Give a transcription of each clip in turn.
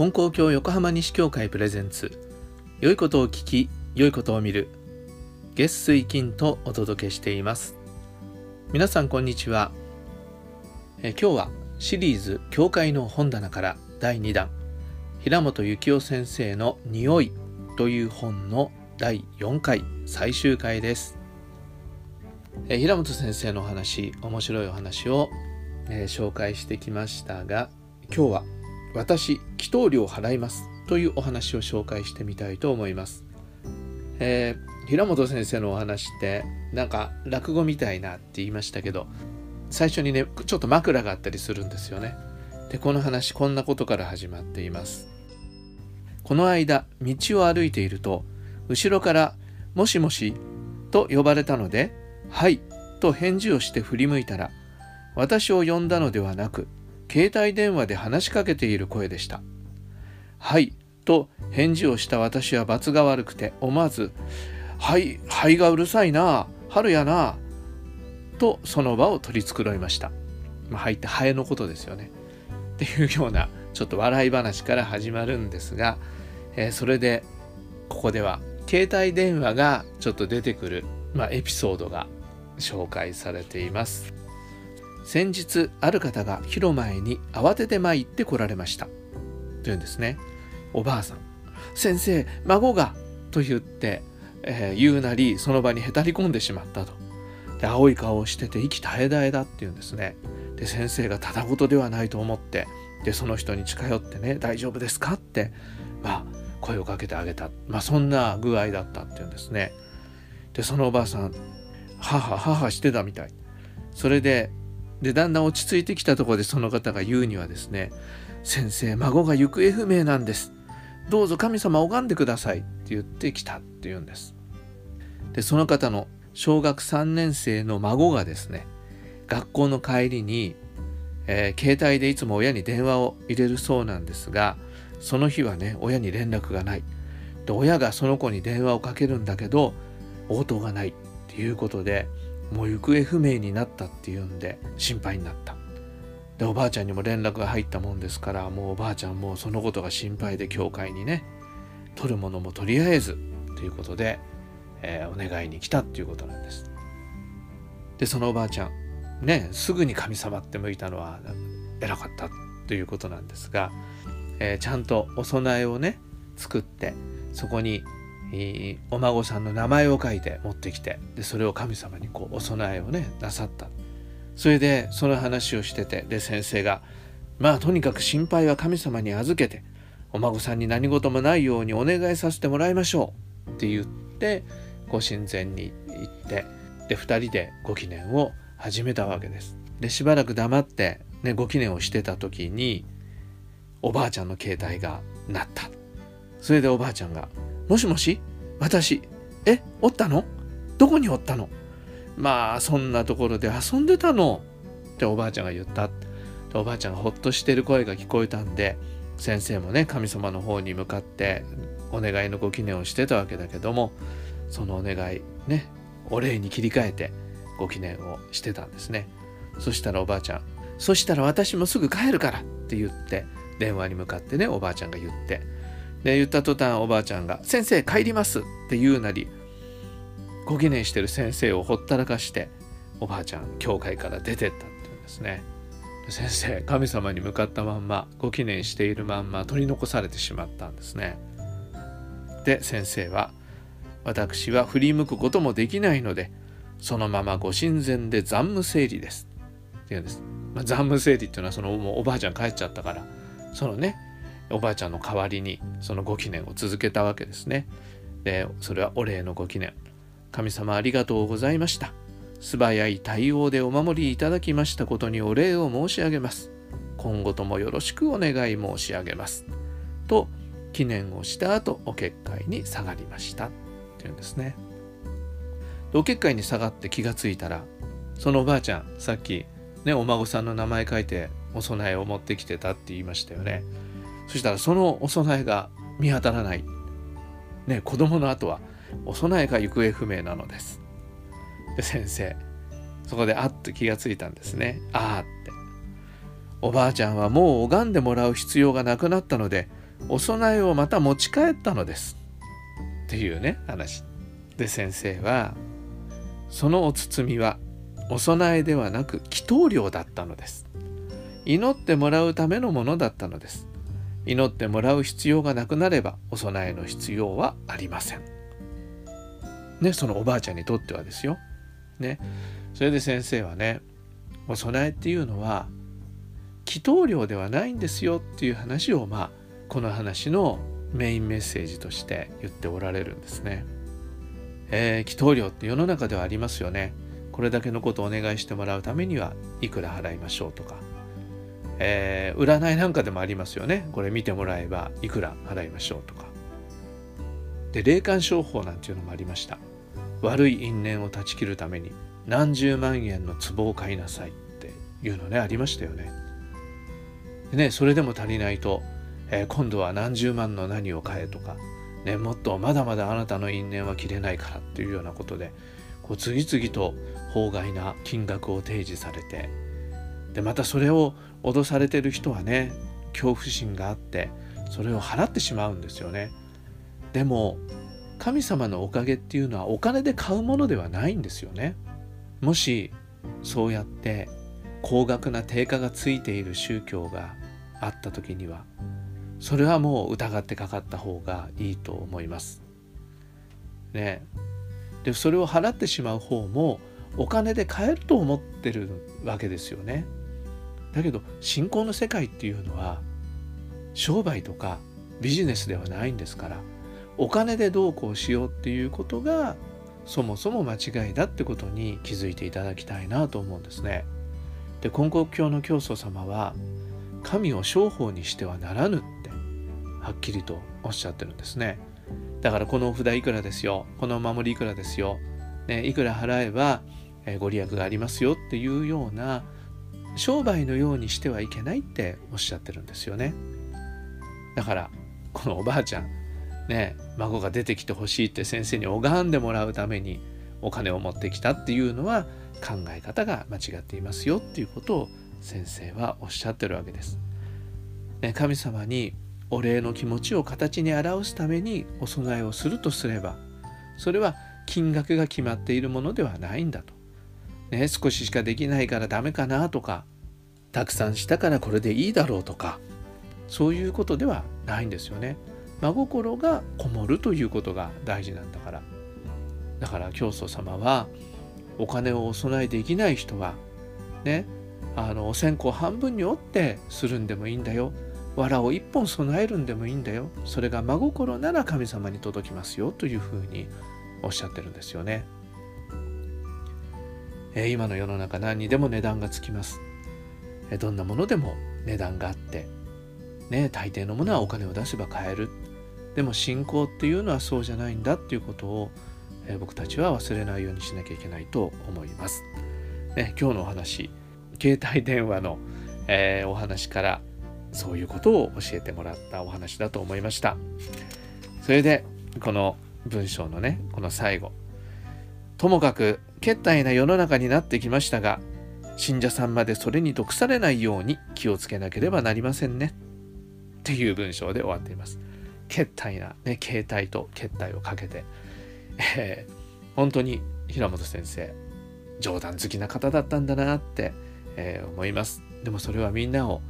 本校教横浜西教会プレゼンツ。良いことを聞き良いことを見る。月水金とお届けしています。皆さんこんにちは。え今日はシリーズ教会の本棚から第2弾。平本幸雄先生の匂いという本の第4回最終回です。え平本先生のお話面白いお話を、え、紹介してきましたが今日は私祈祷料払いますというお話を紹介してみたいと思います、えー、平本先生のお話ってなんか落語みたいなって言いましたけど最初にねちょっと枕があったりするんですよね。でこの話こんなことから始まっています。この間道を歩いていると後ろから「もしもし」と呼ばれたので「はい」と返事をして振り向いたら私を呼んだのではなく携帯電話で話しかけている声でした。はいと返事をした私は罰が悪くて思わず「はいはいがうるさいな春やな」とその場を取り繕いました。まあ、はいってハエのことですよね。っていうようなちょっと笑い話から始まるんですが、えー、それでここでは携帯電話がちょっと出てくる、まあ、エピソードが紹介されています。先日ある方が広前に慌てて参って来られました。というんですね。おばあさん。先生孫が。と言って、えー、言うなりその場にへたり込んでしまったと。で青い顔をしてて息絶え絶えだっていうんですね。で先生がただ事ではないと思ってでその人に近寄ってね大丈夫ですかってまあ声をかけてあげた。まあそんな具合だったっていうんですね。でそのおばあさん母母してたみたい。それででだんだん落ち着いてきたところでその方が言うにはですね「先生孫が行方不明なんです。どうぞ神様拝んでください」って言ってきたって言うんです。でその方の小学3年生の孫がですね学校の帰りに、えー、携帯でいつも親に電話を入れるそうなんですがその日はね親に連絡がない。で親がその子に電話をかけるんだけど応答がないっていうことでもう行方不明になったっていうんで心配になった。でおばあちゃんにも連絡が入ったもんですからもうおばあちゃんもそのことが心配で教会にね取るものもとりあえずということで、えー、お願いに来たっていうことなんです。でそのおばあちゃんねすぐに神様って向いたのは偉かったということなんですが、えー、ちゃんとお供えをね作ってそこにお孫さんの名前を書いて持ってきてでそれを神様にこうお供えをねなさったそれでその話をしててで先生がまあとにかく心配は神様に預けてお孫さんに何事もないようにお願いさせてもらいましょうって言ってご神前に行ってで2人でご記念を始めたわけです。でしばらく黙って、ね、ご記念をしてた時におばあちゃんの携帯が鳴ったそれでおばあちゃんがもしもし？私、え、おったの？どこにおったの？まあ、そんなところで遊んでたの。っておばあちゃんが言った。おばあちゃんがほっとしてる声が聞こえたんで、先生もね、神様の方に向かってお願いのご記念をしてたわけだけども、そのお願い、ね、お礼に切り替えてご記念をしてたんですね。そしたらおばあちゃん、そしたら私もすぐ帰るからって言って、電話に向かってね、おばあちゃんが言って、で言った途端おばあちゃんが「先生帰ります」って言うなりご記念してる先生をほったらかしておばあちゃん教会から出てったっていうんですね。先生神様に向かったまんまご記念しているまんま取り残されてしまったんですね。で先生は「私は振り向くこともできないのでそのままご神前で残務整理です」って言うんです。まあ、残務整理っていうのはそのもうおばあちゃん帰っちゃったからそのねおばあちゃんの代わりにそのご記念を続けたわけですね。でそれはお礼のご記念。神様ありがとうございました。素早い対応でお守りいただきましたことにお礼を申し上げます。今後ともよろしくお願い申し上げます。と記念をした後お結界に下がりましたっていうんですね。お結界に下がって気がついたらそのおばあちゃんさっきねお孫さんの名前書いてお供えを持ってきてたって言いましたよね。そしたらそのお供えが見当たらない。ね、子供の後はお供えが行方不明なのです。で、先生、そこであっと気がついたんですね。ああって。おばあちゃんはもう拝んでもらう必要がなくなったので、お供えをまた持ち帰ったのですっていうね話で先生はそのお包みはお供えではなく祈祷料だったのです祈ってもらうためのものだったのです祈ってもらう必要がなくなればお供えの必要はありませんねそのおばあちゃんにとってはですよねそれで先生はねお供えっていうのは祈祷料ではないんですよっていう話をまあこの話のメインメッセージとして言っておられるんですね。えー、祈祷料って世の中ではありますよね。これだけのことをお願いしてもらうためにはいくら払いましょうとか、えー、占いなんかでもありますよね。これ見てもらえばいくら払いましょうとか。で霊感商法なんていうのもありました。悪い因縁を断ち切るために何十万円の壺を買いなさいっていうのねありましたよね。でねそれでも足りないと、えー、今度は何十万の何を買えとか、ね、もっとまだまだあなたの因縁は切れないからっていうようなことでこう次々と法外な金額を提示されてでまたそれを脅されてる人はね恐怖心があってそれを払ってしまうんですよね。でも神様のおかげっていうのはお金で買うものではないんですよね。もしそうやって高額な定価がついている宗教があった時にはそれはもう疑ってかかった方がいいと思います。ねでそれを払ってしまう方もお金で買えると思ってるわけですよね。だけど信仰の世界っていうのは商売とかビジネスではないんですからお金でどうこうしようっていうことがそもそも間違いだってことに気づいていただきたいなと思うんですね。で根国教の教祖様は神を商法にしてはならぬってはっきりとおっしゃってるんですね。だからこのお札いくらですよこのお守りいくらですよ、ね、いくら払えば、えご利益がありますよっていうような商売のようにしてはいけないっておっしゃってるんですよね。だからこのおばあちゃんね孫が出てきてほしいって先生に拝んでもらうためにお金を持ってきたっていうのは考え方が間違っていますよっていうことを先生はおっしゃってるわけです。ね、神様にお礼の気持ちを形に表すためにお供えをするとすればそれは金額が決まっているものではないんだと。ね、少ししかできないからダメかなとかたくさんしたからこれでいいだろうとかそういうことではないんですよね。真心がこもるということが大事なんだから。だから教祖様はお金をお供えできない人はねあのお線香半分に折ってするんでもいいんだよ。藁を一本備えるんでもいいんだよ。それが真心なら神様に届きますよというふうにおっしゃってるんですよね、えー、今の世の中何にでも値段がつきます、どんなものでも値段があってね大抵のものはお金を出せば買えるでも信仰っていうのはそうじゃないんだっていうことを、え、僕たちは忘れないようにしなきゃいけないと思います。ね、今日のお話携帯電話の、えー、お話からそういうことを教えてもらったお話だと思いました。それでこの文章のねこの最後ともかく決体な世の中になってきましたが信者さんまでそれに毒されないように気をつけなければなりませんね。っていう文章で終わっています。決体な、ね、携帯と決体をかけて、えー、本当に平本先生冗談好きな方だったんだなって、えー、思います。でもそれはみんなを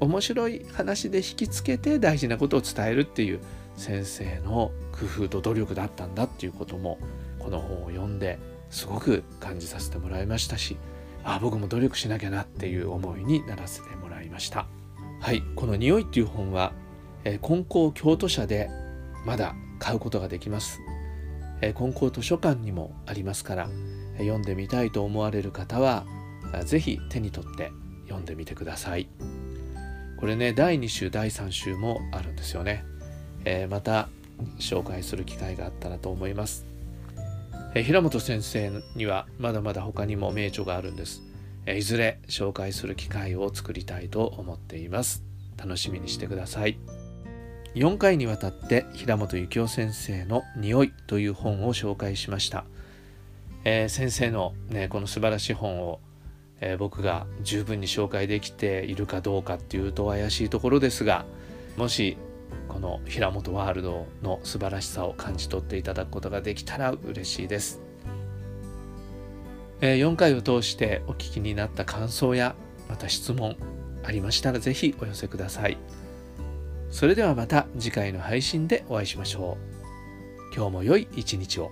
面白い話で引きつけて大事なことを伝えるっていう先生の工夫と努力だったんだっていうこともこの本を読んですごく感じさせてもらいましたしあ僕も努力しなきゃなっていう思いにならせてもらいました。はいこの「匂い」っていう本はえ金光京都社でまだ買うことができます、え金光図書館にもありますから読んでみたいと思われる方は是非手に取って読んでみてください。これね第2週第3週もあるんですよね、えー、また紹介する機会があったらと思います、え、平本先生にはまだまだ他にも名著があるんです、え、いずれ紹介する機会を作りたいと思っています。楽しみにしてください。4回にわたって平本幸雄先生の「匂い」という本を紹介しました、えー、先生の、ね、この素晴らしい本を、えー、僕が十分に紹介できているかどうかっていうと怪しいところですがもしこの平本ワールドの素晴らしさを感じ取っていただくことができたら嬉しいです。え4回を通してお聞きになった感想やまた質問ありましたら是非お寄せください。それではまた次回の配信でお会いしましょう。今日も良い一日を。